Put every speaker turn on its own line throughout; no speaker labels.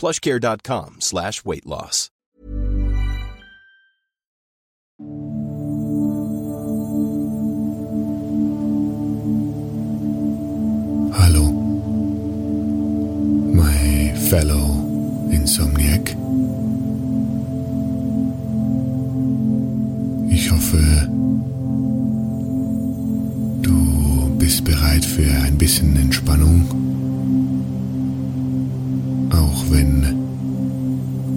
plushcare.com slash weight loss.
Hallo, my fellow Insomniac. Ich hoffe, du bist bereit für ein bisschen Entspannung. Auch wenn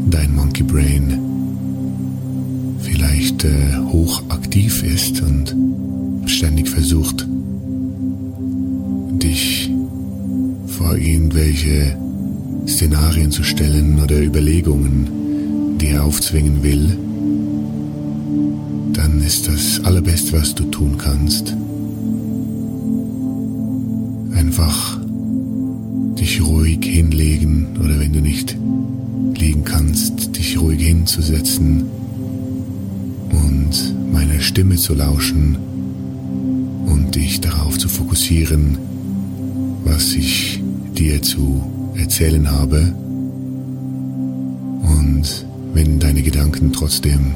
dein Monkey Brain vielleicht äh, hochaktiv ist und ständig versucht, dich vor irgendwelche Szenarien zu stellen oder Überlegungen, die er aufzwingen will, dann ist das Allerbeste, was du tun kannst, einfach dich ruhig hinlegen oder wenn du nicht liegen kannst, dich ruhig hinzusetzen und meiner Stimme zu lauschen und dich darauf zu fokussieren, was ich dir zu erzählen habe. Und wenn deine Gedanken trotzdem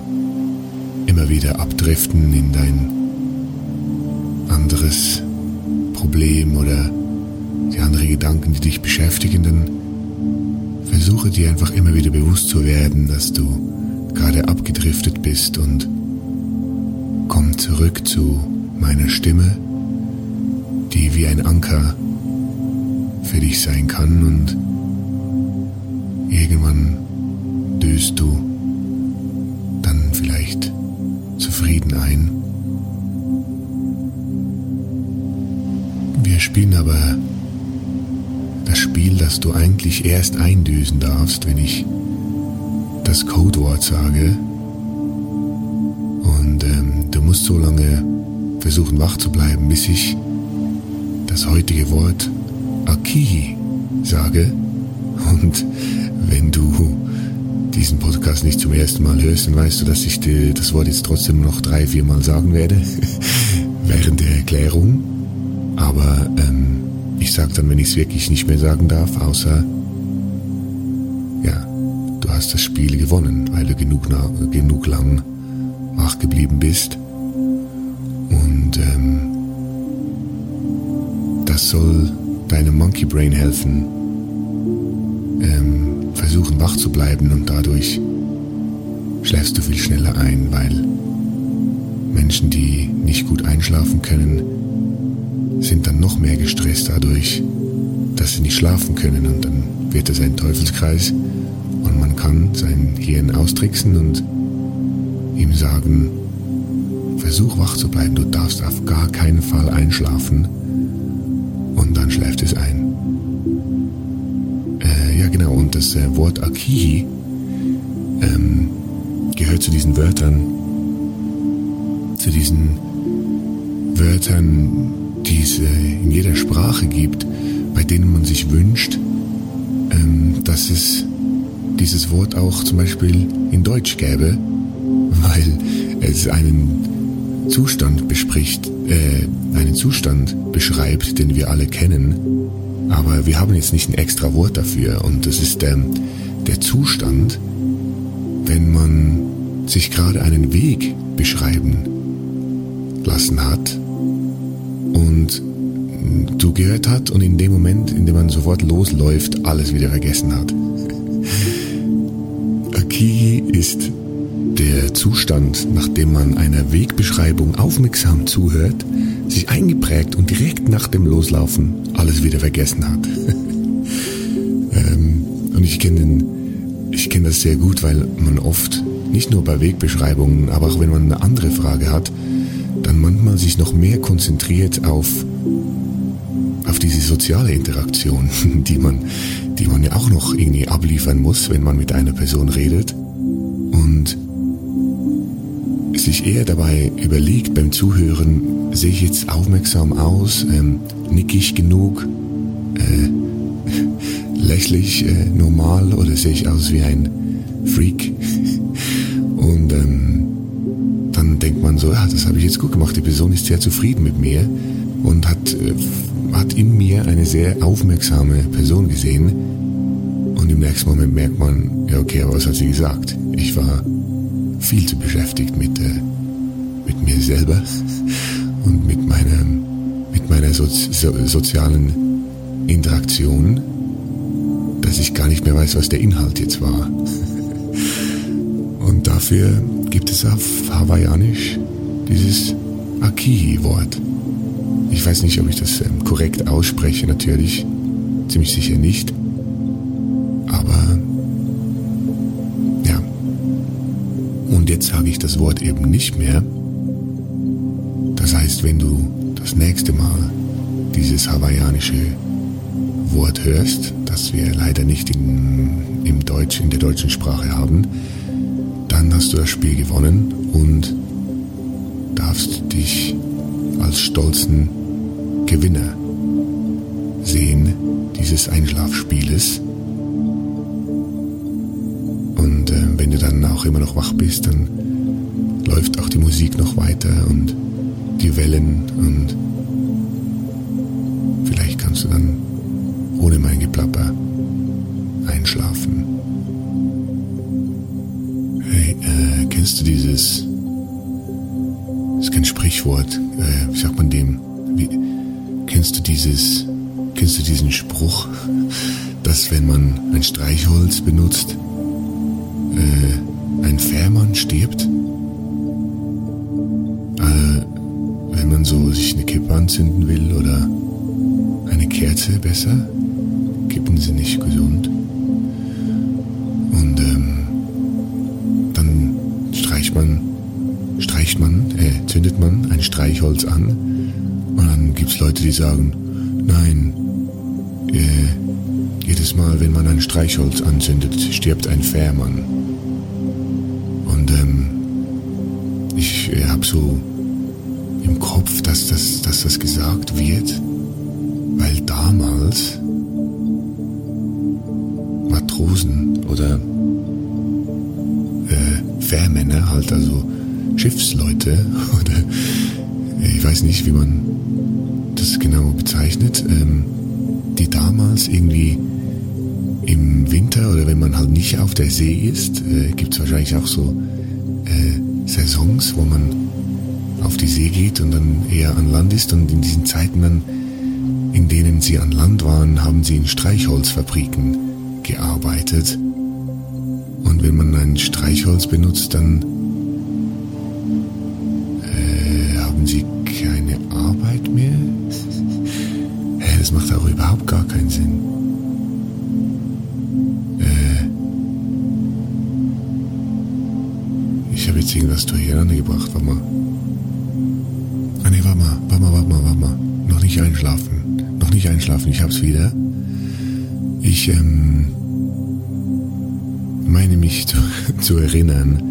immer wieder abdriften in dein anderes Problem oder die anderen Gedanken, die dich beschäftigen, dann versuche dir einfach immer wieder bewusst zu werden, dass du gerade abgedriftet bist und komm zurück zu meiner Stimme, die wie ein Anker für dich sein kann und irgendwann döst du dann vielleicht zufrieden ein. Wir spielen aber das Spiel, das du eigentlich erst eindüsen darfst, wenn ich das Codewort sage. Und ähm, du musst so lange versuchen wach zu bleiben, bis ich das heutige Wort Akihi sage. Und wenn du diesen Podcast nicht zum ersten Mal hörst, dann weißt du, dass ich dir das Wort jetzt trotzdem noch drei, vier Mal sagen werde während der Erklärung. Aber ähm, ich sage dann, wenn ich es wirklich nicht mehr sagen darf, außer ja, du hast das Spiel gewonnen, weil du genug, genug lang wach geblieben bist. Und ähm, das soll deinem Monkey Brain helfen, ähm, versuchen wach zu bleiben und dadurch schläfst du viel schneller ein, weil Menschen, die nicht gut einschlafen können, sind dann noch mehr gestresst dadurch, dass sie nicht schlafen können und dann wird es ein Teufelskreis und man kann sein Hirn austricksen und ihm sagen, versuch wach zu bleiben, du darfst auf gar keinen Fall einschlafen und dann schläft es ein. Äh, ja genau, und das äh, Wort Akihi ähm, gehört zu diesen Wörtern, zu diesen Wörtern, die es äh, in jeder Sprache gibt, bei denen man sich wünscht, ähm, dass es dieses Wort auch zum Beispiel in Deutsch gäbe, weil es einen Zustand bespricht, äh, einen Zustand beschreibt, den wir alle kennen, aber wir haben jetzt nicht ein extra Wort dafür. Und das ist der, der Zustand, wenn man sich gerade einen Weg beschreiben lassen hat und du gehört hat und in dem Moment, in dem man sofort losläuft, alles wieder vergessen hat. Akigi ist der Zustand, nachdem man einer Wegbeschreibung aufmerksam zuhört, sich eingeprägt und direkt nach dem Loslaufen alles wieder vergessen hat. ähm, und ich kenne ich kenne das sehr gut, weil man oft, nicht nur bei Wegbeschreibungen, aber auch wenn man eine andere Frage hat, dann manchmal sich noch mehr konzentriert auf, auf diese soziale Interaktion, die man, die man ja auch noch irgendwie abliefern muss, wenn man mit einer Person redet. Und sich eher dabei überlegt beim Zuhören, sehe ich jetzt aufmerksam aus, ähm, nick ich genug, äh, lächle ich äh, normal oder sehe ich aus wie ein Freak? Und ähm, dann so, ja, das habe ich jetzt gut gemacht, die Person ist sehr zufrieden mit mir und hat, äh, hat in mir eine sehr aufmerksame Person gesehen. Und im nächsten Moment merkt man, ja okay, aber was hat sie gesagt? Ich war viel zu beschäftigt mit, äh, mit mir selber und mit meiner, mit meiner Sozi so, sozialen Interaktion, dass ich gar nicht mehr weiß, was der Inhalt jetzt war. Und dafür gibt es auf Hawaiianisch dieses Akihi-Wort. Ich weiß nicht, ob ich das ähm, korrekt ausspreche, natürlich. Ziemlich sicher nicht. Aber ja. Und jetzt sage ich das Wort eben nicht mehr. Das heißt, wenn du das nächste Mal dieses hawaiianische Wort hörst, das wir leider nicht in, im Deutsch, in der deutschen Sprache haben, dann hast du das Spiel gewonnen und darfst dich als stolzen Gewinner sehen dieses Einschlafspieles. Und äh, wenn du dann auch immer noch wach bist, dann läuft auch die Musik noch weiter und die Wellen und vielleicht kannst du dann ohne mein Geplapper einschlafen. Hey, äh, kennst du dieses, ist kein Sprichwort, äh, wie sagt man dem, wie, kennst du dieses, kennst du diesen Spruch, dass wenn man ein Streichholz benutzt, äh, ein Fährmann stirbt? Äh, wenn man so sich eine Kippe anzünden will oder eine Kerze besser, Kippen sind nicht gesund. Zündet man ein Streichholz an und dann gibt's Leute, die sagen, nein, äh, jedes Mal, wenn man ein Streichholz anzündet, stirbt ein Fährmann. Und ähm, ich äh, habe so im Kopf, dass das, dass das gesagt wird, weil damals Matrosen oder äh, Fährmänner, halt also Schiffsleute oder ich weiß nicht, wie man das genau bezeichnet, ähm, die damals irgendwie im Winter oder wenn man halt nicht auf der See ist, äh, gibt es wahrscheinlich auch so äh, Saisons, wo man auf die See geht und dann eher an Land ist und in diesen Zeiten dann, in denen sie an Land waren, haben sie in Streichholzfabriken gearbeitet. Und wenn man ein Streichholz benutzt, dann nicht einschlafen. Noch nicht einschlafen, ich hab's wieder. Ich ähm, meine mich zu, zu erinnern,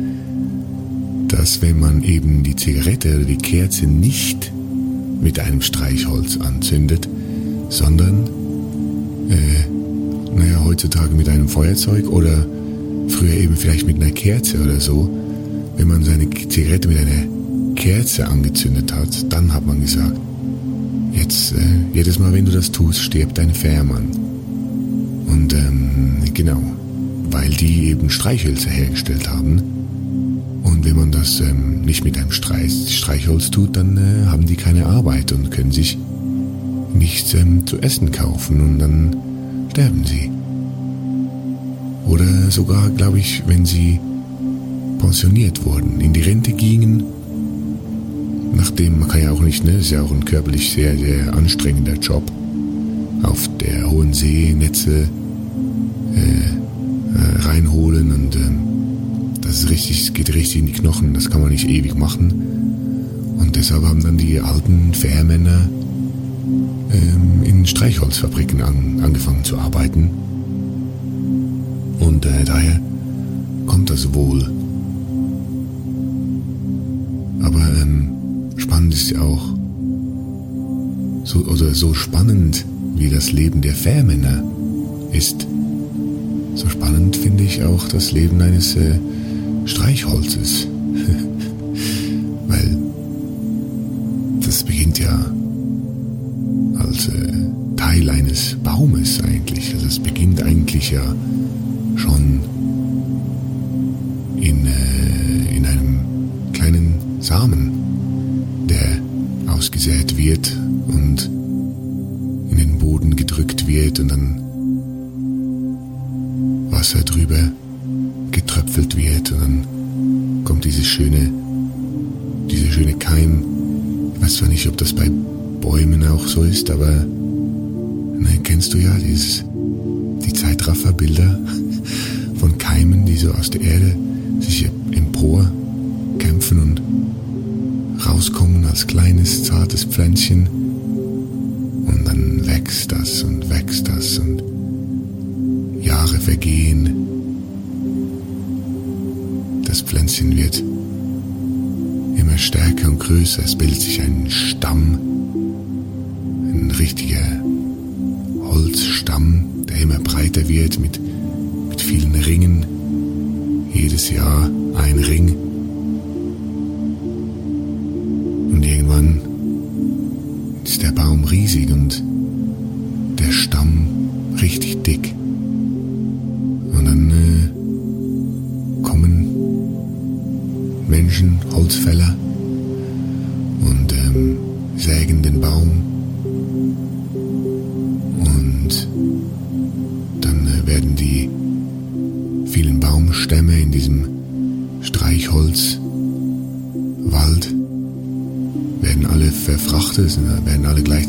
dass wenn man eben die Zigarette oder die Kerze nicht mit einem Streichholz anzündet, sondern, äh, naja, heutzutage mit einem Feuerzeug oder früher eben vielleicht mit einer Kerze oder so, wenn man seine Zigarette mit einer Kerze angezündet hat, dann hat man gesagt, jetzt äh, jedes Mal, wenn du das tust, stirbt dein Fährmann. Und ähm, genau, weil die eben Streichhölzer hergestellt haben. Und wenn man das ähm, nicht mit einem Streich, Streichholz tut, dann äh, haben die keine Arbeit und können sich nichts ähm, zu essen kaufen und dann sterben sie. Oder sogar, glaube ich, wenn sie pensioniert wurden, in die Rente gingen, nachdem man kann ja auch nicht, ne, ist ja auch ein körperlich sehr, sehr anstrengender Job, auf der hohen See Netze äh, äh, reinholen und äh, das ist richtig, geht richtig in die Knochen, das kann man nicht ewig machen. Und deshalb haben dann die alten Fährmänner ähm, in Streichholzfabriken an, angefangen zu arbeiten und äh, daher kommt das wohl. Ist ja auch, so, oder so spannend wie das Leben der Fährmänner ist, so spannend finde ich auch das Leben eines äh, Streichholzes. Weil das beginnt ja als äh, Teil eines Baumes eigentlich. Also es beginnt eigentlich ja schon wird und in den Boden gedrückt wird und dann Wasser drüber getröpfelt wird und dann kommt dieses schöne, dieser schöne Keim. Ich weiß zwar nicht, ob das bei Bäumen auch so ist, aber ne, kennst du ja dieses, die Zeitrafferbilder von Keimen, die so aus der Erde sich empor kämpfen und rauskommen als kleines, zartes Pflänzchen. Und dann wächst das und wächst das und Jahre vergehen. Das Pflänzchen wird immer stärker und größer. Es bildet sich ein Stamm, ein richtiger Holzstamm, der immer breiter wird mit vielen Ringen. Jedes Jahr ein Ring. Der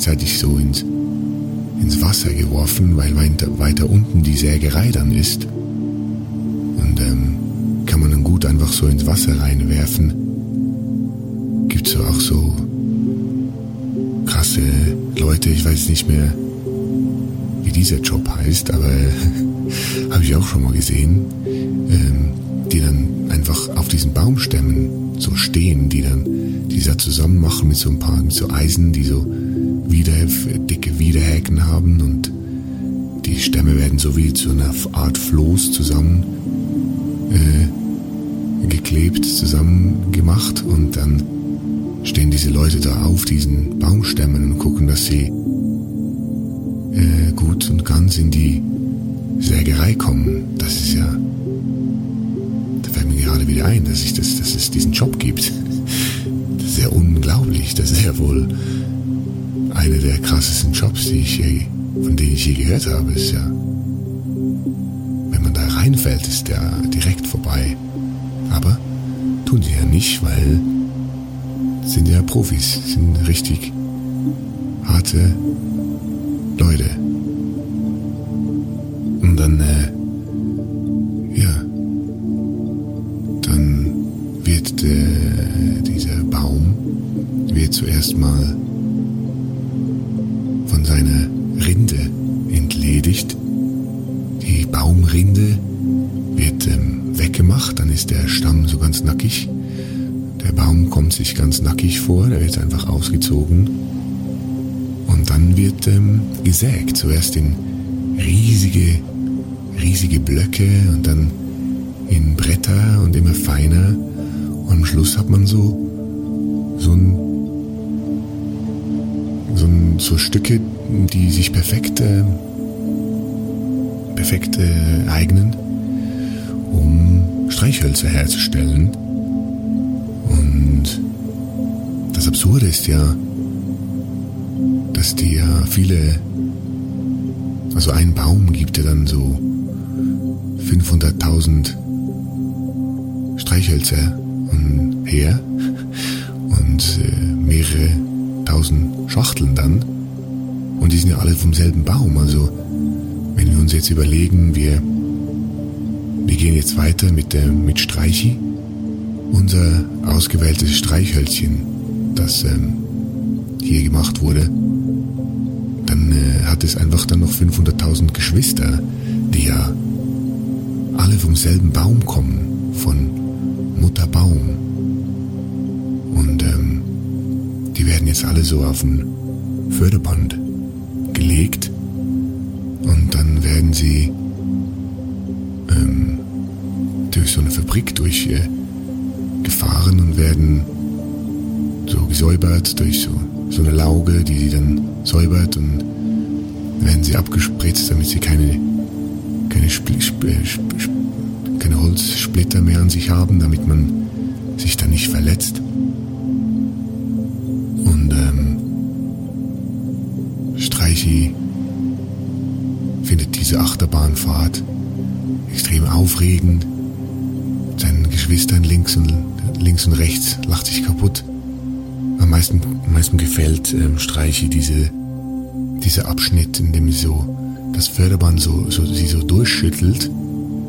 gleichzeitig so ins, ins Wasser geworfen, weil weiter, weiter unten die Sägerei dann ist. Und ähm, kann man dann gut einfach so ins Wasser reinwerfen. Gibt so auch so krasse Leute, ich weiß nicht mehr, wie dieser Job heißt, aber habe ich auch schon mal gesehen ähm, die dann einfach auf diesen Baumstämmen so stehen, die dann dieser zusammen machen mit so ein paar mit so Eisen, die so wieder dicke Widerhäken haben und die Stämme werden so wie zu einer Art Floß zusammen äh, geklebt, zusammen gemacht und dann stehen diese Leute da auf diesen Baumstämmen und gucken, dass sie äh, gut und ganz in die Sägerei kommen. Das ist ja gerade wieder ein, dass, ich das, dass es diesen Job gibt. Das ist ja unglaublich. Das ist ja wohl einer der krassesten Jobs, die ich je, von denen ich je gehört habe. Ist ja, wenn man da reinfällt, ist der direkt vorbei. Aber tun sie ja nicht, weil sind ja Profis, sind richtig harte Leute. Und dann äh, zuerst mal nackig. Der Baum kommt sich ganz nackig vor, der wird einfach ausgezogen. Und dann wird ähm, gesägt, zuerst in riesige, riesige Blöcke und dann in Bretter und immer feiner. Und am Schluss hat man so, so ein, so, so Stücke, die sich perfekt, äh, perfekt äh, eignen, um Streichhölzer herzustellen. Das Absurde ist ja, dass die ja viele, also ein Baum gibt ja dann so 500.000 Streichhölzer her und äh, mehrere tausend Schachteln dann. Und die sind ja alle vom selben Baum. Also wenn wir uns jetzt überlegen, wir, wir gehen jetzt weiter mit, der, mit Streichi, unser ausgewähltes Streichhölzchen, das ähm, hier gemacht wurde, dann äh, hat es einfach dann noch 500.000 Geschwister, die ja alle vom selben Baum kommen, von Mutter Baum. Und ähm, die werden jetzt alle so auf ein Förderband gelegt und dann werden sie ähm, durch so eine Fabrik durchgefahren äh, und werden so gesäubert durch so, so eine Lauge, die sie dann säubert und werden sie abgespritzt, damit sie keine keine, Spl Spl Spl keine Holzsplitter mehr an sich haben, damit man sich da nicht verletzt. Und ähm, Streichi findet diese Achterbahnfahrt extrem aufregend. Seinen Geschwistern links und, links und rechts lacht sich kaputt. Am meisten, am meisten gefällt ähm, Streichi diese, dieser Abschnitt, in dem so das Förderband so, so, sie so durchschüttelt,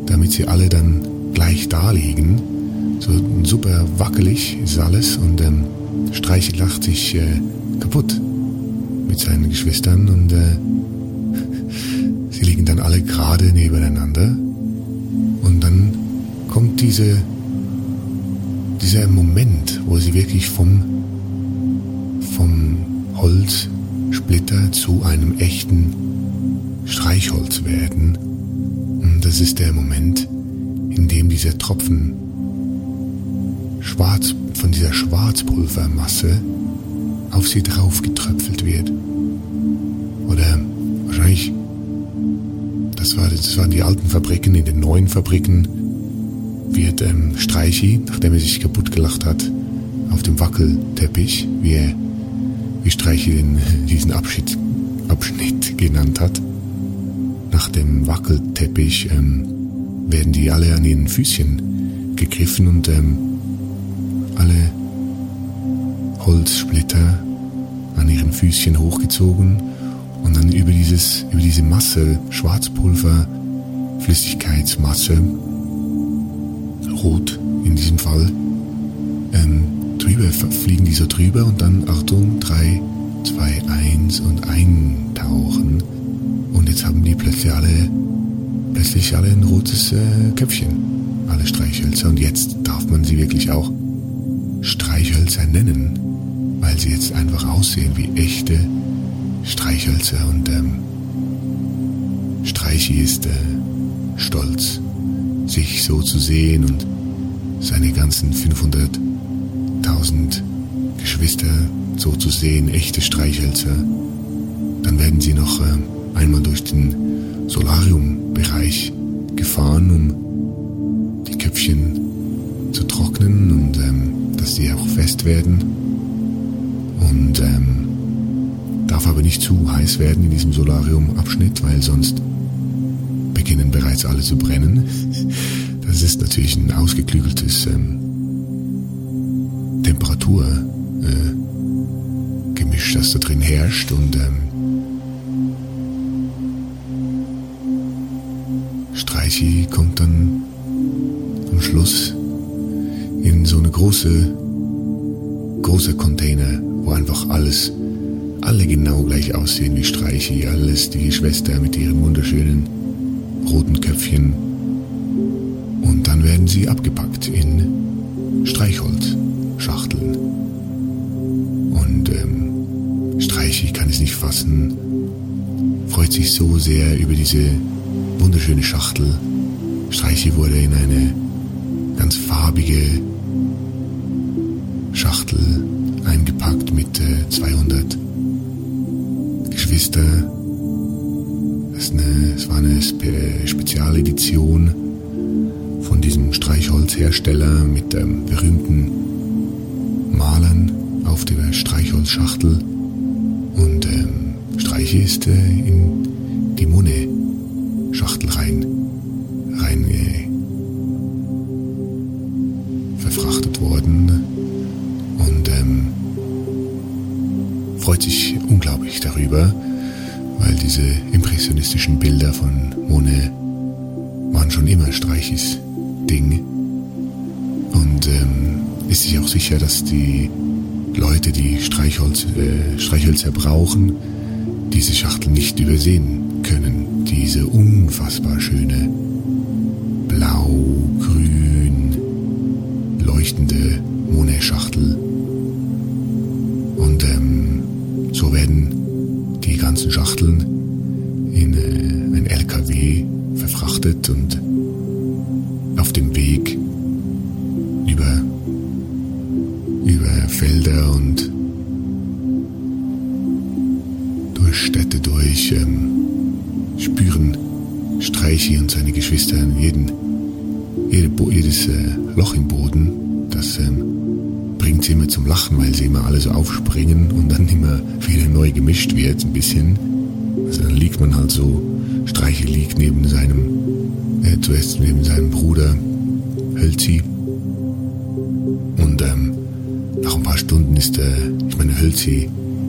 damit sie alle dann gleich da liegen. So super wackelig ist alles und ähm, Streiche lacht sich äh, kaputt mit seinen Geschwistern und äh, sie liegen dann alle gerade nebeneinander und dann kommt diese, dieser Moment, wo sie wirklich vom Holzsplitter zu einem echten Streichholz werden. Und das ist der Moment, in dem dieser Tropfen schwarz, von dieser Schwarzpulvermasse auf sie drauf getröpfelt wird. Oder wahrscheinlich, das, war, das waren die alten Fabriken, in den neuen Fabriken wird ähm, Streichi, nachdem er sich kaputt gelacht hat, auf dem Wackelteppich, wie er wie Streichi den, diesen Abschied, Abschnitt genannt hat, nach dem Wackelteppich ähm, werden die alle an ihren Füßchen gegriffen und ähm, alle Holzsplitter an ihren Füßchen hochgezogen und dann über dieses, über diese Masse, Schwarzpulver, Flüssigkeitsmasse, rot in diesem Fall, ähm, drüber fliegen die so drüber und dann Achtung, 3, 2, 1 und eintauchen und jetzt haben die plötzlich alle, plötzlich alle ein rotes äh, Köpfchen, alle Streichhölzer. Und jetzt darf man sie wirklich auch Streichhölzer nennen, weil sie jetzt einfach aussehen wie echte Streichhölzer. Und ähm, Streichi ist äh, stolz, sich so zu sehen und seine ganzen 500.000 Geschwister so zu sehen, echte Streichhölzer. Dann werden sie noch äh, einmal durch den Solarium-Bereich gefahren, um die Köpfchen zu trocknen und ähm, dass sie auch fest werden. Und ähm, darf aber nicht zu heiß werden in diesem Solarium-Abschnitt, weil sonst beginnen bereits alle zu brennen. Das ist natürlich ein ausgeklügeltes ähm, Temperaturgemisch, äh, das da drin herrscht und ähm, Streichi kommt dann am Schluss in so eine große, große Container, wo einfach alles, alle genau gleich aussehen wie Streichi, alles die Schwester mit ihren wunderschönen roten Köpfchen. Und dann werden sie abgepackt in Streichholzschachteln. Und ähm, Streichi kann es nicht fassen, freut sich so sehr über diese wunderschöne Schachtel. Streichi wurde in eine ganz farbige Schachtel eingepackt mit äh, 200 Geschwister. Das war eine Spe Spezialedition von diesem Streichholzhersteller mit ähm, berühmten Malern auf der Streichholzschachtel. Und ähm, Streiche ist äh, in die Munne-Schachtel rein, rein äh, verfrachtet worden und ähm, freut sich unglaublich darüber, weil diese impressionistischen Bilder von Monet waren schon immer Streichis Ding und ähm, ist sich auch sicher, dass die Leute, die Streichholz, äh, Streichhölzer brauchen, diese Schachtel nicht übersehen können. Diese unfassbar schöne blau, grün, leuchtende Monet-Schachtel. Und ähm, so werden die ganzen Schachteln in äh, ein LKW verfrachtet und auf dem Weg Felder und durch Städte durch ähm, spüren Streichi und seine Geschwister jeden, jede, jedes äh, Loch im Boden, das ähm, bringt sie immer zum Lachen, weil sie immer alle so aufspringen und dann immer wieder neu gemischt wird, ein bisschen. Also dann liegt man halt so, Streiche liegt neben seinem, äh, zuerst neben seinem Bruder Hölzi. Stunden ist, äh, ich meine, Hölzi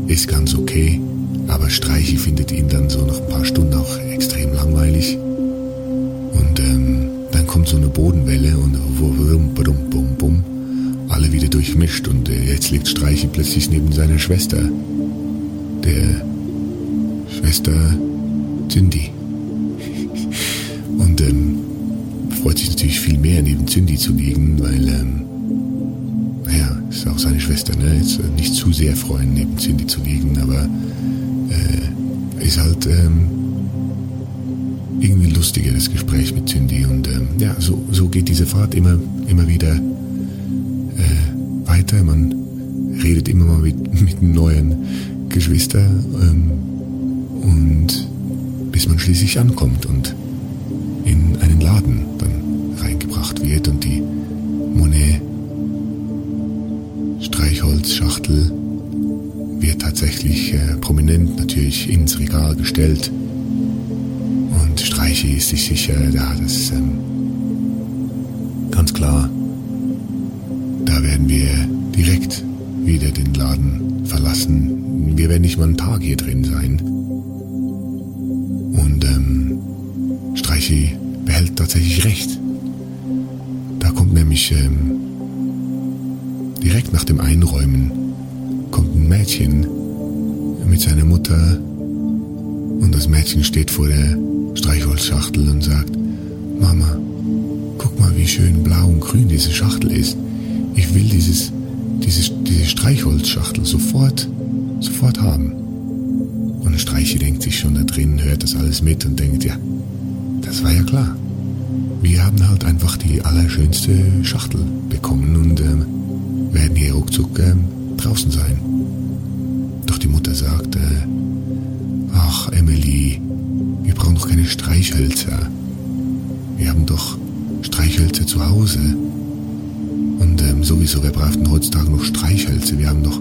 ist ganz okay, aber Streichi findet ihn dann so nach ein paar Stunden auch extrem langweilig. Und ähm, dann kommt so eine Bodenwelle und bum, bum, bum, bum, alle wieder durchmischt und äh, jetzt liegt Streichi plötzlich neben seiner Schwester, der Schwester Cindy. Und ähm, freut sich natürlich viel mehr, neben Cindy zu liegen, weil, ähm, ist auch seine Schwester, ne? Jetzt äh, nicht zu sehr freuen, neben Cindy zu liegen, aber äh, ist halt ähm, irgendwie lustiger, das Gespräch mit Cindy. Und ähm, ja, so, so geht diese Fahrt immer, immer wieder äh, weiter. Man redet immer mal mit, mit neuen Geschwistern ähm, und bis man schließlich ankommt und in einen Laden dann reingebracht wird und die Monet Streichholzschachtel wird tatsächlich äh, prominent natürlich ins Regal gestellt. Und Streiche ist sich sicher, ja, das ist ähm, ganz klar. Da werden wir direkt wieder den Laden verlassen. Wir werden nicht mal einen Tag hier drin sein. Mit seiner Mutter und das Mädchen steht vor der Streichholzschachtel und sagt, Mama, guck mal, wie schön blau und grün diese Schachtel ist. Ich will dieses, dieses, diese Streichholzschachtel sofort, sofort haben. Und Streiche denkt sich schon da drin, hört das alles mit und denkt, ja, das war ja klar. Wir haben halt einfach die allerschönste Schachtel bekommen und ähm, werden hier ruckzuck ähm, draußen sein. Die Mutter sagt, äh, ach Emily, wir brauchen doch keine Streichhölzer. Wir haben doch Streichhölzer zu Hause. Und ähm, sowieso, wer braucht heutzutage noch Streichhölzer? Wir haben doch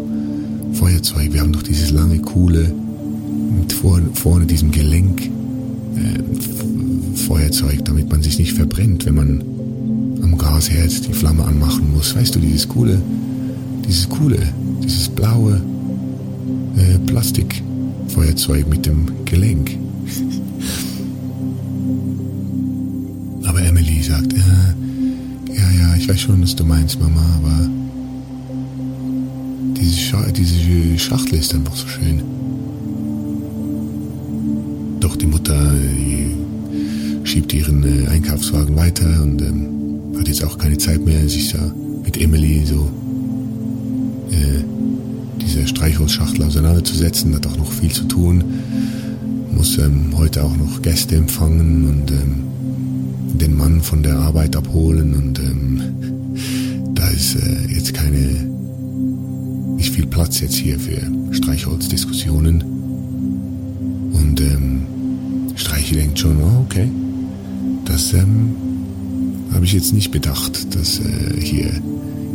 Feuerzeug, wir haben doch dieses lange, coole, mit vor, vorne diesem Gelenk äh, Feuerzeug, damit man sich nicht verbrennt, wenn man am Gasherd die Flamme anmachen muss. Weißt du, dieses coole, dieses coole, dieses blaue äh, Plastikfeuerzeug mit dem Gelenk. aber Emily sagt, äh, ja, ja, ich weiß schon, was du meinst, Mama, aber diese, Scha diese Schachtel ist einfach so schön. Doch die Mutter äh, schiebt ihren äh, Einkaufswagen weiter und ähm, hat jetzt auch keine Zeit mehr, sich da mit Emily so äh, diese Streichholzschachtel auseinanderzusetzen. Hat auch noch viel zu tun. Muss ähm, heute auch noch Gäste empfangen und ähm, den Mann von der Arbeit abholen und ähm, da ist äh, jetzt keine, nicht viel Platz jetzt hier für Streichholzdiskussionen. Und ähm, Streichi denkt schon, oh, okay, das ähm, habe ich jetzt nicht bedacht, dass äh, hier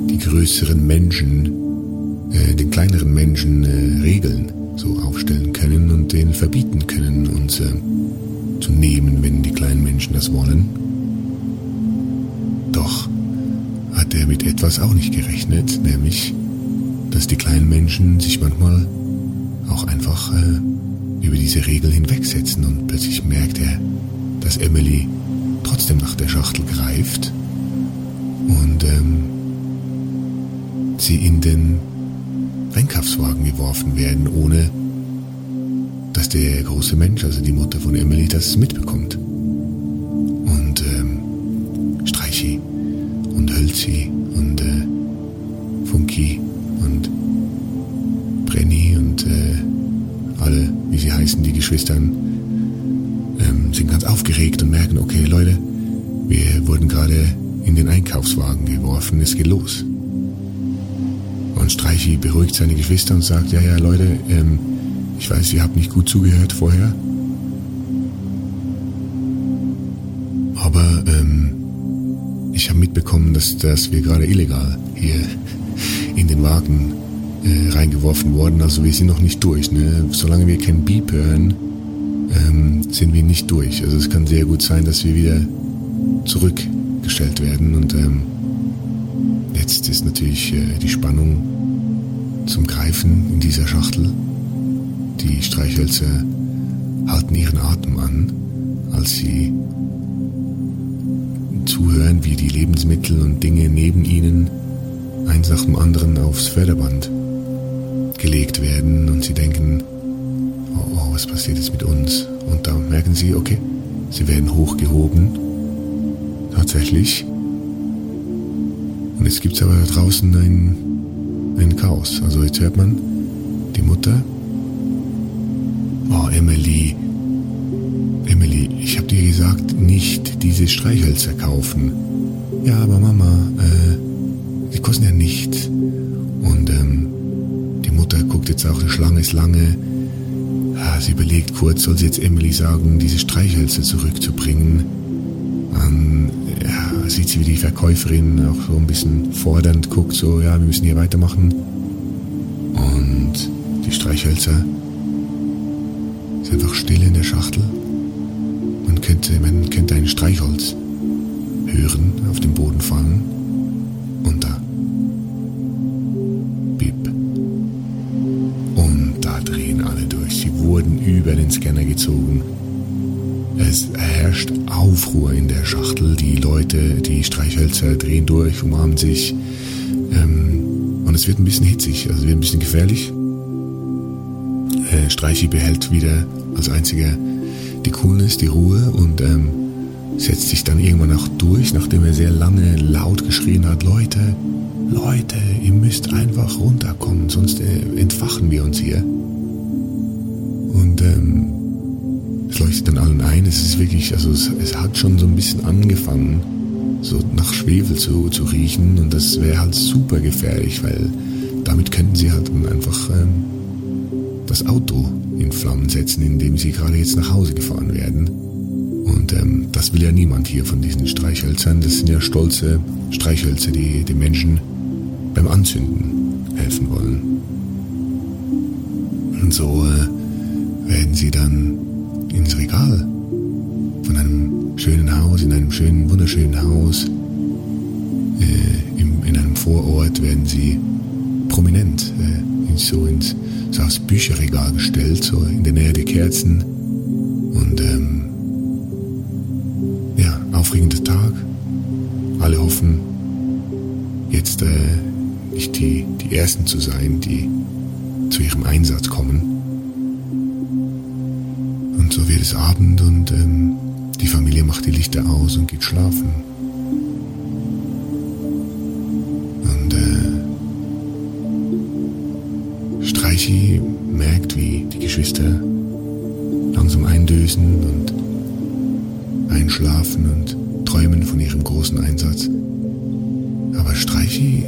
die größeren Menschen äh, den kleineren Menschen äh, Regeln so aufstellen können und denen verbieten können, uns äh, zu nehmen, wenn die kleinen Menschen das wollen. Doch hat er mit etwas auch nicht gerechnet, nämlich, dass die kleinen Menschen sich manchmal auch einfach äh, über diese Regel hinwegsetzen und plötzlich merkt er, dass Emily trotzdem nach der Schachtel greift und ähm, sie in den Einkaufswagen geworfen werden, ohne dass der große Mensch, also die Mutter von Emily, das mitbekommt. Und ähm, Streichi und Hölzi und äh, Funky und Brenny und äh, alle, wie sie heißen, die Geschwistern, ähm, sind ganz aufgeregt und merken, okay Leute, wir wurden gerade in den Einkaufswagen geworfen, es geht los. Und Streichi beruhigt seine Geschwister und sagt, ja, ja, Leute, ähm, ich weiß, ihr habt nicht gut zugehört vorher. Aber ähm, ich habe mitbekommen, dass, dass wir gerade illegal hier in den Wagen äh, reingeworfen wurden. Also wir sind noch nicht durch. Ne? Solange wir kein Beep hören, ähm, sind wir nicht durch. Also es kann sehr gut sein, dass wir wieder zurückgestellt werden. Und ähm, jetzt ist natürlich äh, die Spannung zum Greifen in dieser Schachtel. Die Streichhölzer halten ihren Atem an, als sie zuhören, wie die Lebensmittel und Dinge neben ihnen eins nach dem anderen aufs Förderband gelegt werden und sie denken, oh, oh, was passiert jetzt mit uns? Und da merken sie, okay, sie werden hochgehoben, tatsächlich. Und jetzt gibt es aber draußen ein, ein Chaos. Also jetzt hört man die Mutter Oh, Emily. Emily, ich hab dir gesagt, nicht diese Streichhölzer kaufen. Ja, aber Mama, äh, die kosten ja nichts. Und ähm, die Mutter guckt jetzt auch, die Schlange ist lange. Ja, sie überlegt kurz, soll sie jetzt Emily sagen, diese Streichhölzer zurückzubringen. Dann ja, sieht sie, wie die Verkäuferin auch so ein bisschen fordernd guckt, so, ja, wir müssen hier weitermachen. Und die Streichhölzer ist einfach still in der Schachtel. Man könnte, man könnte ein Streichholz hören auf dem Boden fallen und da. Bip. Und da drehen alle durch. Sie wurden über den Scanner gezogen. Es herrscht Aufruhr in der Schachtel. Die Leute, die Streichhölzer drehen durch, umarmen sich. Ähm, und es wird ein bisschen hitzig, also wird ein bisschen gefährlich. Äh, Streichi behält wieder als einziger die Coolness, die Ruhe und ähm, setzt sich dann irgendwann auch durch, nachdem er sehr lange laut geschrien hat, Leute, Leute, ihr müsst einfach runterkommen, sonst äh, entfachen wir uns hier. Und ähm, leuchtet dann allen ein, es ist wirklich, also es, es hat schon so ein bisschen angefangen, so nach Schwefel zu, zu riechen und das wäre halt super gefährlich, weil damit könnten sie halt einfach ähm, das Auto in Flammen setzen, in dem sie gerade jetzt nach Hause gefahren werden. Und ähm, das will ja niemand hier von diesen Streichhölzern. Das sind ja stolze Streichhölzer, die den Menschen beim Anzünden helfen wollen. Und so äh, werden sie dann ins Regal von einem schönen Haus, in einem schönen, wunderschönen Haus, äh, im, in einem Vorort werden sie prominent äh, so ins so aufs Bücherregal gestellt, so in der Nähe der Kerzen. Und ähm, ja, aufregender Tag. Alle hoffen, jetzt äh, nicht die, die Ersten zu sein, die zu ihrem Einsatz kommen. So wird es Abend und ähm, die Familie macht die Lichter aus und geht schlafen. Und äh, Streichi merkt, wie die Geschwister langsam eindösen und einschlafen und träumen von ihrem großen Einsatz. Aber Streichi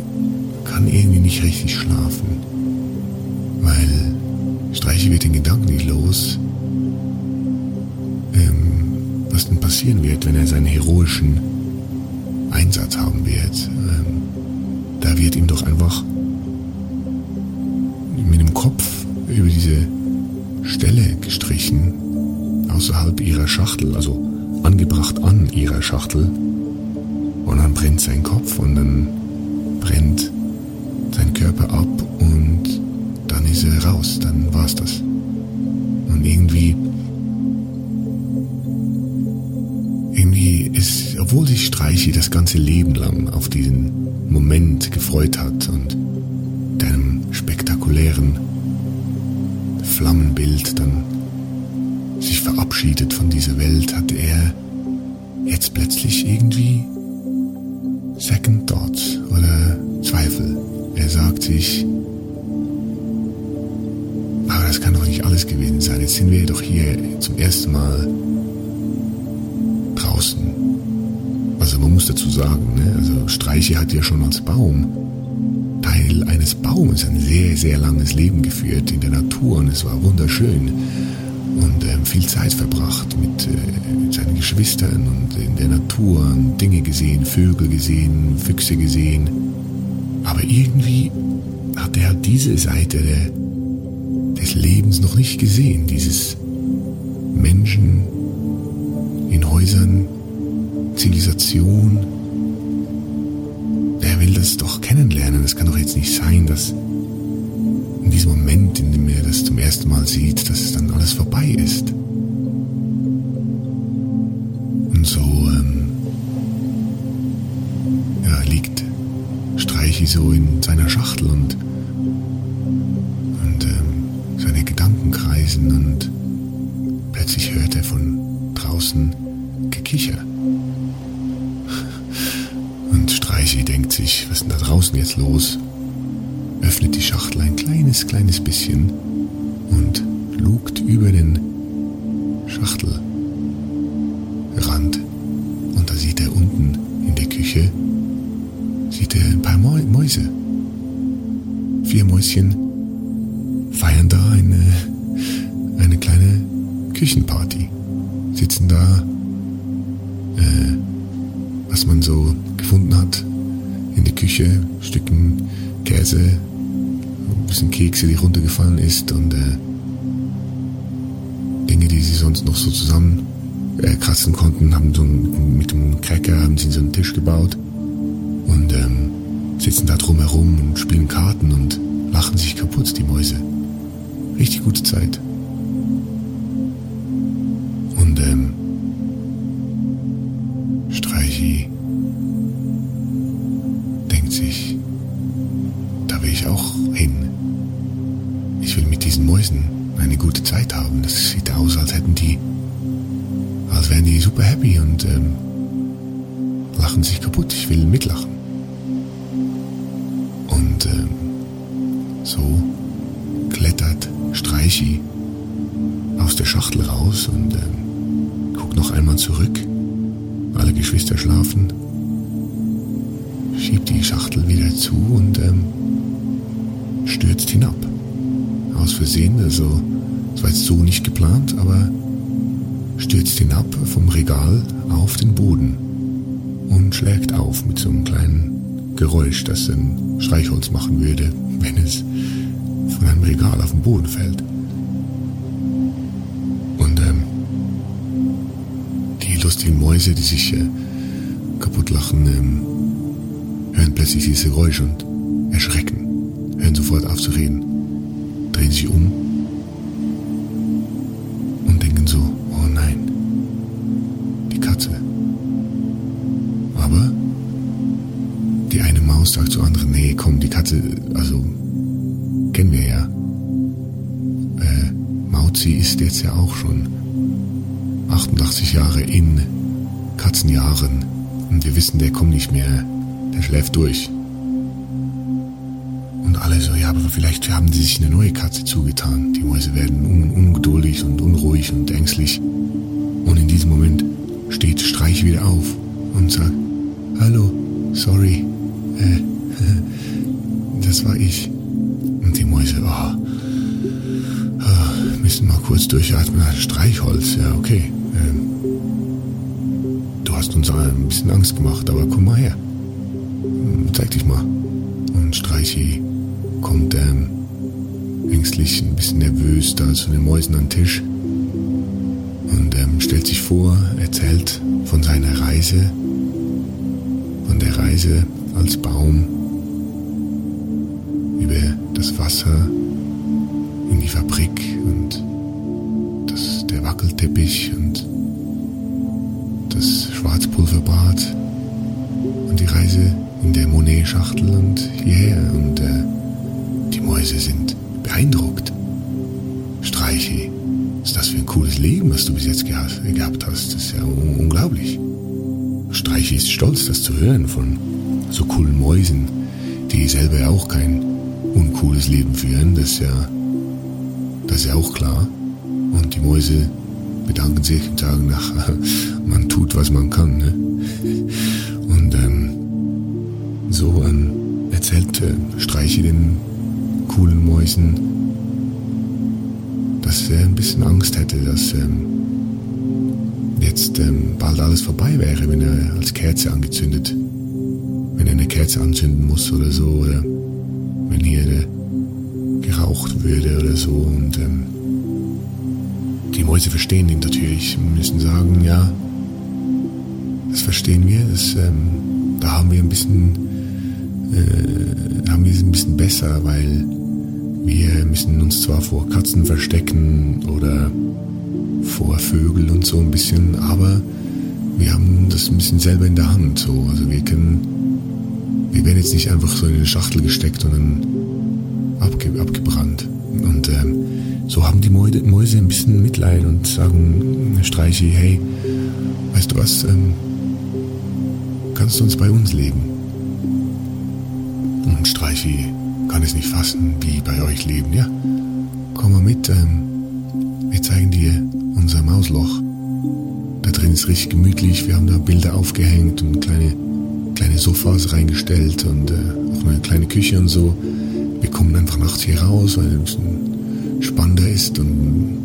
kann irgendwie nicht richtig schlafen, passieren wird, wenn er seinen heroischen Einsatz haben wird. Ähm, da wird ihm doch einfach mit dem Kopf über diese Stelle gestrichen, außerhalb ihrer Schachtel, also angebracht an ihrer Schachtel. Und dann brennt sein Kopf und dann brennt sein Körper ab und dann ist er raus, dann war's das. Und irgendwie, irgendwie obwohl sich Streichi das ganze Leben lang auf diesen Moment gefreut hat und deinem spektakulären Flammenbild dann sich verabschiedet von dieser Welt, hat er jetzt plötzlich irgendwie Second Thoughts oder Zweifel. Er sagt sich, aber das kann doch nicht alles gewesen sein. Jetzt sind wir doch hier zum ersten Mal man muss dazu sagen, ne? also Streiche hat ja schon als Baum Teil eines Baumes ein sehr, sehr langes Leben geführt in der Natur und es war wunderschön und äh, viel Zeit verbracht mit äh, seinen Geschwistern und in der Natur und Dinge gesehen, Vögel gesehen, Füchse gesehen. Aber irgendwie hat er diese Seite der, des Lebens noch nicht gesehen, dieses Menschen in Häusern, Zivilisation. Er will das doch kennenlernen. Es kann doch jetzt nicht sein, dass in diesem Moment, in dem er das zum ersten Mal sieht, dass dann alles vorbei ist. Und so ähm, ja, liegt Streichi so in seiner Schachtel und, und ähm, seine Gedanken kreisen und plötzlich hört er von draußen Gekicher. Sich, was ist denn da draußen jetzt los? öffnet die Schachtel ein kleines, kleines bisschen und lugt über den Schachtelrand. Und da sieht er unten in der Küche, sieht er ein paar Mäuse. Vier Mäuschen feiern da eine, eine kleine Küchenparty. Sitzen da, Küche, Stücken Käse, ein bisschen Kekse, die runtergefallen ist und äh, Dinge, die sie sonst noch so zusammen äh, kratzen konnten, haben so ein, mit dem Cracker haben sie so einen Tisch gebaut und ähm, sitzen da drumherum und spielen Karten und lachen sich kaputt, die Mäuse. Richtig gute Zeit. Zu und ähm, stürzt hinab. Aus Versehen, also das war jetzt so nicht geplant, aber stürzt hinab vom Regal auf den Boden und schlägt auf mit so einem kleinen Geräusch, das ein Streichholz machen würde, wenn es von einem Regal auf den Boden fällt. Und ähm, die lustigen Mäuse, die sich äh, kaputt lachen, ähm, hören plötzlich dieses Geräusch und erschrecken, hören sofort auf zu reden, drehen sich um und denken so, oh nein, die Katze. Aber die eine Maus sagt zur anderen, nee, komm, die Katze, also kennen wir ja. Äh, Mauzi ist jetzt ja auch schon 88 Jahre in Katzenjahren und wir wissen, der kommt nicht mehr, der schläft durch. Und alle so, ja, aber vielleicht haben sie sich eine neue Katze zugetan. Die Mäuse werden un ungeduldig und unruhig und ängstlich. Und in diesem Moment steht Streich wieder auf und sage, hallo, sorry, äh, das war ich. Und die Mäuse, oh, oh, müssen mal kurz durchatmen. Streichholz, ja, okay. Ähm, du hast uns ein bisschen Angst gemacht, aber komm mal her. Zeig dich mal. Und Streichi kommt ähm, ängstlich, ein bisschen nervös da zu den Mäusen am Tisch. Und ähm, stellt sich vor, erzählt von seiner Reise, von der Reise als Baum über das Wasser in die Fabrik und das, der Wackelteppich und das Schwarzpulverbad und die Reise in der Monet-Schachtel und hierher und äh, die Mäuse sind beeindruckt. Streiche, was ist das für ein cooles Leben, was du bis jetzt gehabt hast? Das ist ja un unglaublich. Streiche ist stolz, das zu hören von so coolen Mäusen, die selber auch kein uncooles Leben führen. Das ist ja, das ist ja auch klar. Und die Mäuse bedanken sich und sagen, ach, man tut, was man kann. Ne? Und so erzählt äh, Streiche den coolen Mäusen, dass er ein bisschen Angst hätte, dass ähm, jetzt ähm, bald alles vorbei wäre, wenn er als Kerze angezündet, wenn er eine Kerze anzünden muss oder so, oder wenn hier äh, geraucht würde oder so. Und ähm, die Mäuse verstehen ihn natürlich, müssen sagen, ja, das verstehen wir, das, ähm, da haben wir ein bisschen, äh, haben wir es ein bisschen besser, weil wir müssen uns zwar vor Katzen verstecken oder vor Vögeln und so ein bisschen, aber wir haben das ein bisschen selber in der Hand. So. Also wir können, wir werden jetzt nicht einfach so in eine Schachtel gesteckt und dann abge, abgebrannt. Und ähm, so haben die Mäuse ein bisschen Mitleid und sagen, Streiche, hey, weißt du was, ähm, kannst du uns bei uns leben? Und Streichi kann es nicht fassen, wie bei euch leben, ja? Komm mal mit, ähm, wir zeigen dir unser Mausloch. Da drin ist richtig gemütlich, wir haben da Bilder aufgehängt und kleine, kleine Sofas reingestellt und äh, auch eine kleine Küche und so. Wir kommen einfach nachts hier raus, weil es ein spannender ist, und,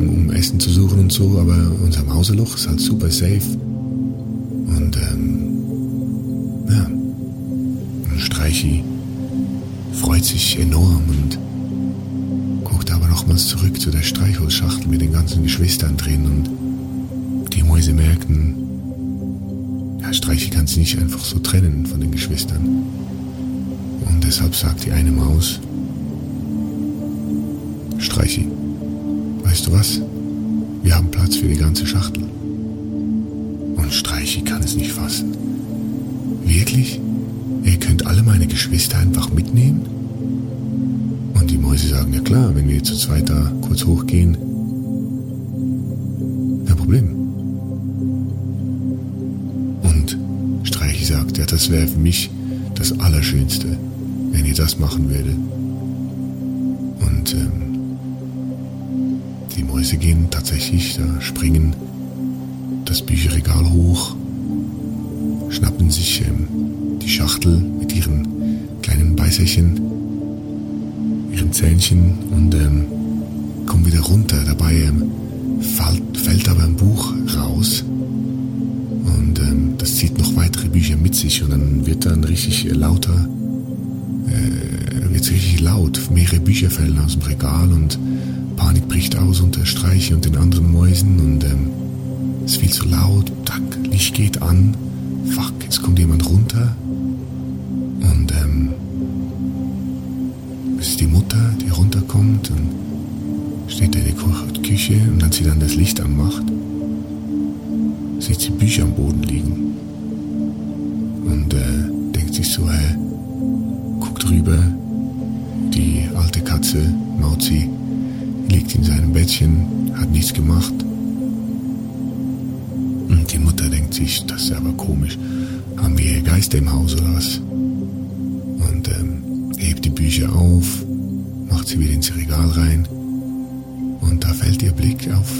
um Essen zu suchen und so, aber unser Mauseloch ist halt super safe. Und ähm, ja, Streichi freut sich enorm und guckt aber nochmals zurück zu der Streichholzschachtel mit den ganzen Geschwistern drin und die Mäuse merken, ja, Streichi kann sich nicht einfach so trennen von den Geschwistern. Und deshalb sagt die eine Maus, Streichi, weißt du was? Wir haben Platz für die ganze Schachtel. Und Streichi kann es nicht fassen. Wirklich? Ihr könnt alle meine Geschwister einfach mitnehmen? Und die Mäuse sagen, ja klar, wenn wir zu zweit da kurz hochgehen, kein Problem. Und Streichi sagt, ja, das wäre für mich das Allerschönste, wenn ihr das machen würdet. Und ähm, die Mäuse gehen tatsächlich, da springen das Bücherregal hoch, schnappen sich ähm, die Schachtel mit ihren kleinen Beißerchen, ihren Zähnchen und ähm, kommen wieder runter. Dabei ähm, fällt, fällt aber ein Buch raus und ähm, das zieht noch weitere Bücher mit sich und dann wird dann richtig äh, lauter, äh, wird richtig laut. Mehrere Bücher fallen aus dem Regal und Panik bricht aus unter Streiche und den anderen Mäusen und ähm, es ist viel zu laut. Tack, Licht geht an. Fuck, jetzt kommt jemand runter. Und ähm, es ist die Mutter, die runterkommt und steht in der Küche und als sie dann das Licht anmacht, sieht sie Bücher am Boden liegen. Und äh, denkt sich so, hä, guckt rüber, die alte Katze, Mauzi, liegt in seinem Bettchen, hat nichts gemacht. Und die Mutter denkt sich, das ist aber komisch. Haben wir hier Geister im Haus oder was? Und ähm, hebt die Bücher auf, macht sie wieder ins Regal rein. Und da fällt ihr Blick auf,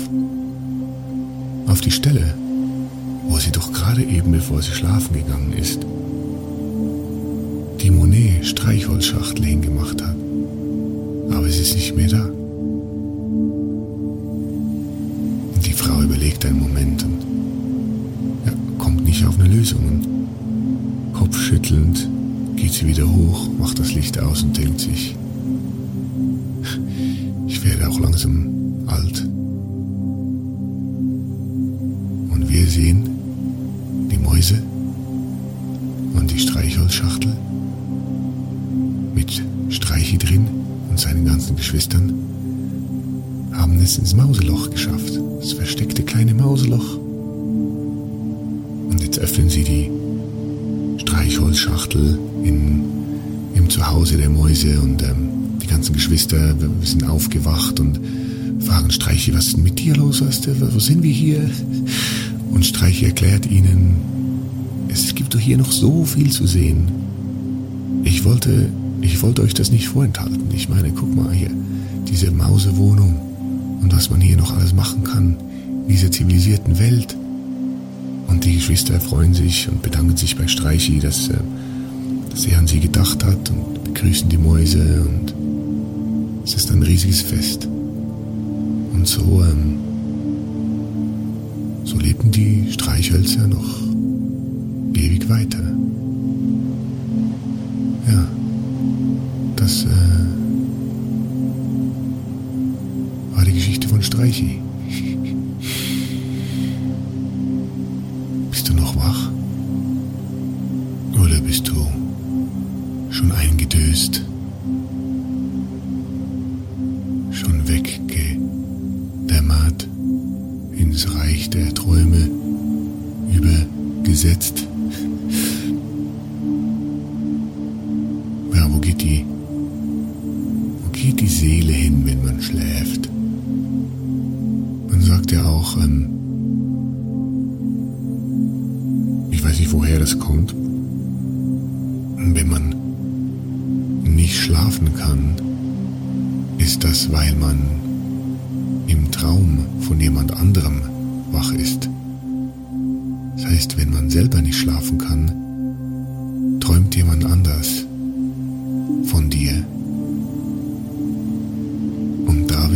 auf die Stelle, wo sie doch gerade eben, bevor sie schlafen gegangen ist, die Monet Streichholzschachtel hingemacht hat. Aber sie ist nicht mehr da. Und die Frau überlegt einen Moment und ja, kommt nicht auf eine Lösung. Und kopfschüttelnd geht sie wieder hoch, macht das Licht aus und denkt sich, ich werde auch langsam alt. Und wir sehen die Mäuse und die Streichholzschachtel mit Streichi drin und seinen ganzen Geschwistern haben es ins Mauseloch geschafft. Streichholzschachtel in, im Zuhause der Mäuse und ähm, die ganzen Geschwister sind aufgewacht und fragen Streichi, was ist denn mit dir los? Was, wo sind wir hier? Und Streichi erklärt ihnen, es gibt doch hier noch so viel zu sehen. Ich wollte ich wollte euch das nicht vorenthalten. Ich meine, guck mal hier, diese Mausewohnung und was man hier noch alles machen kann in dieser zivilisierten Welt. Und die Geschwister freuen sich und bedanken sich bei Streichi, dass, äh, dass er an sie gedacht hat und begrüßen die Mäuse und es ist ein riesiges Fest. Und so, ähm, so lebten die Streichhölzer noch ewig weiter. Ja das äh, war die Geschichte von Streichi.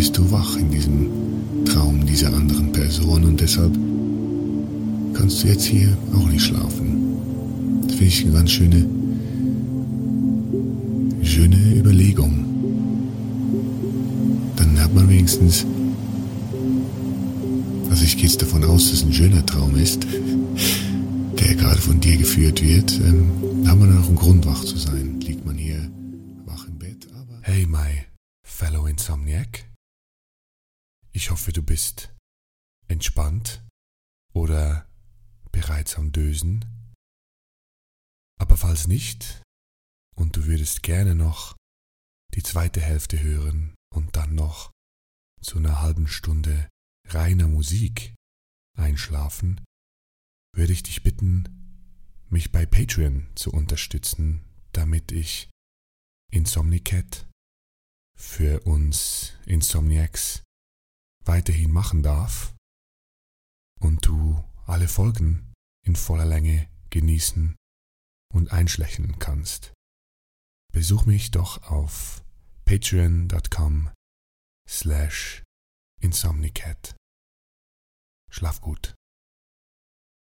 Bist du wach in diesem Traum dieser anderen Person und deshalb kannst du jetzt hier auch nicht schlafen. Das finde ich eine ganz schöne, schöne Überlegung. Dann hat man wenigstens, also ich gehe jetzt davon aus, dass es ein schöner Traum ist, der gerade von dir geführt wird, ähm, hat man auch einen Grund wach zu sein. Liegt man hier wach im Bett, aber... Hey, my fellow Insomniac. Ich hoffe, du bist entspannt oder bereits am Dösen. Aber falls nicht und du würdest gerne noch die zweite Hälfte hören und dann noch zu einer halben Stunde reiner Musik einschlafen, würde ich dich bitten, mich bei Patreon zu unterstützen, damit ich Insomnicat für uns Insomniacs weiterhin machen darf und du alle Folgen in voller Länge genießen und einschlächern kannst. Besuch mich doch auf patreon.com slash insomnicat. Schlaf gut.